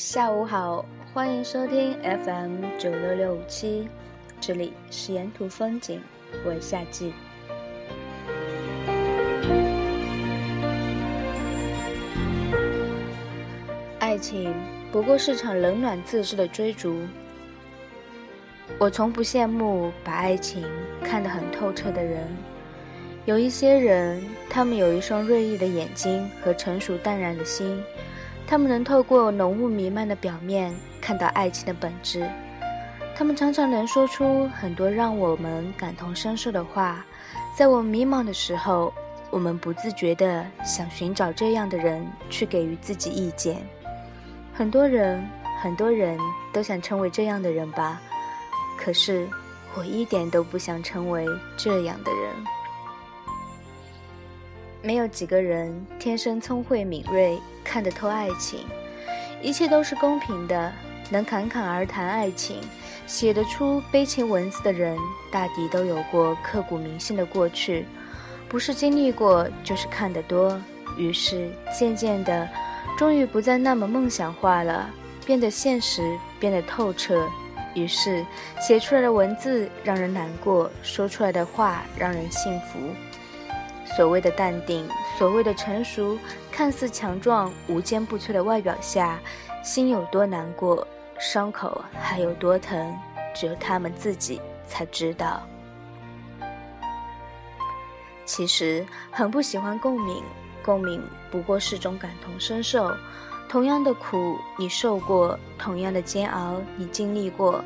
下午好欢迎收听 fm 九六六五七这里是沿途风景我夏季。爱情不过是场冷暖自知的追逐我从不羡慕把爱情看得很透彻的人。有一些人他们有一双锐利的眼睛和成熟淡然的心他们能透过浓雾弥漫的表面看到爱情的本质。他们常常能说出很多让我们感同身受的话。在我们迷茫的时候我们不自觉的想寻找这样的人去给予自己意见。很多人很多人都想成为这样的人吧。可是我一点都不想成为这样的人。没有几个人天生聪慧敏锐看得透爱情一切都是公平的能侃侃而谈爱情写得出悲情文字的人大抵都有过刻骨铭心的过去不是经历过就是看得多于是渐渐的终于不再那么梦想化了变得现实变得透彻于是写出来的文字让人难过说出来的话让人幸福。所谓的淡定所谓的成熟看似强壮无坚不摧的外表下心有多难过伤口还有多疼只有他们自己才知道。其实很不喜欢共鸣共鸣不过是种感同身受。同样的苦你受过同样的煎熬你经历过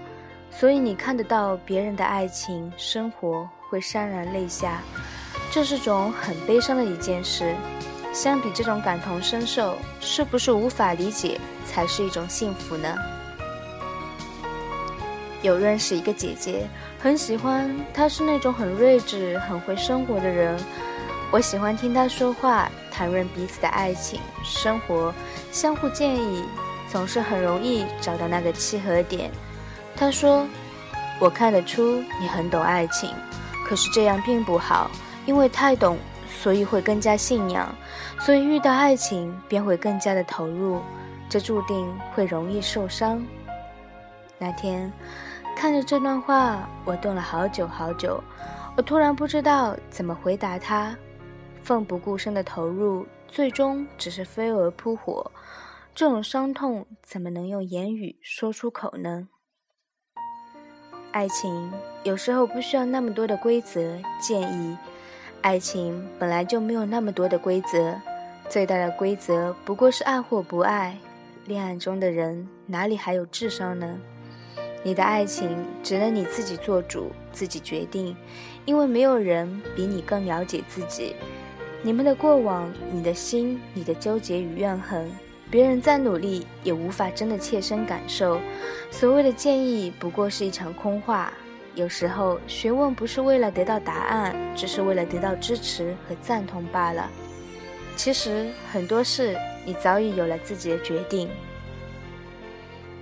所以你看得到别人的爱情生活会潸然泪下。这是种很悲伤的一件事。相比这种感同身受是不是无法理解才是一种幸福呢？有认识一个姐姐很喜欢她是那种很睿智很会生活的人。我喜欢听她说话谈论彼此的爱情生活相互建议总是很容易找到那个契合点。她说我看得出你很懂爱情可是这样并不好。因为太懂，所以会更加信仰，所以遇到爱情便会更加的投入，这注定会容易受伤。那天看着这段话，我动了好久好久。我突然不知道怎么回答他，奋不顾身的投入，最终只是飞蛾扑火。这种伤痛怎么能用言语说出口呢？爱情有时候不需要那么多的规则建议。爱情本来就没有那么多的规则最大的规则不过是爱或不爱恋爱中的人哪里还有智商呢？你的爱情只能你自己做主自己决定因为没有人比你更了解自己。你们的过往你的心你的纠结与怨恨别人再努力也无法真的切身感受。所谓的建议不过是一场空话有时候询问不是为了得到答案只是为了得到支持和赞同罢了。其实很多事你早已有了自己的决定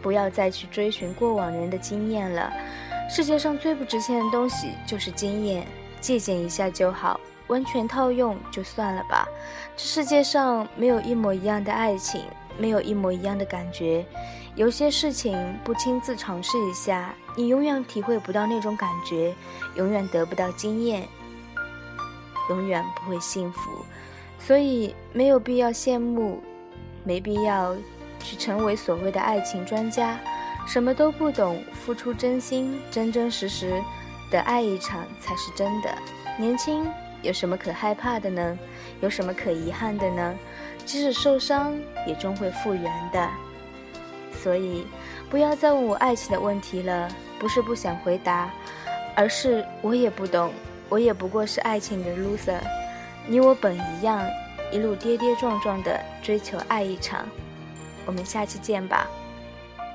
不要再去追寻过往人的经验了。世界上最不值钱的东西就是经验借鉴一下就好完全套用就算了吧。这世界上没有一模一样的爱情没有一模一样的感觉。有些事情不亲自尝试一下你永远体会不到那种感觉永远得不到经验永远不会幸福。所以没有必要羡慕没必要去成为所谓的爱情专家。什么都不懂付出真心真真实实的爱一场才是真的。年轻有什么可害怕的呢？有什么可遗憾的呢？即使受伤也终会复原的。所以不要再问我爱情的问题了不是不想回答而是我也不懂我也不过是爱情的 loser 你我本一样一路跌跌撞撞的追求爱一场。我们下期见吧。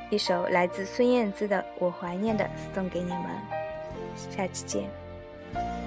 一首来自孙燕姿的我怀念的送给你们。下期见。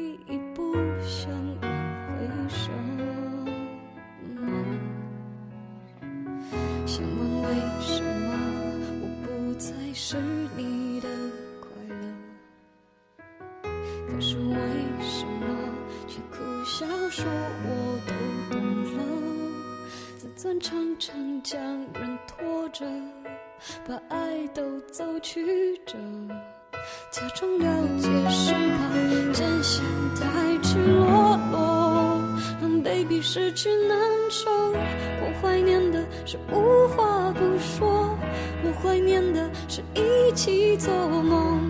可是为什么却苦笑说我都懂了？自尊常常将人拖着，把爱都走曲折。假装了解是怕真相太赤裸裸，让 baby 失去难受。我怀念的是无话不说，我怀念的是一起做梦，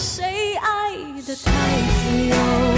谁爱的太自由？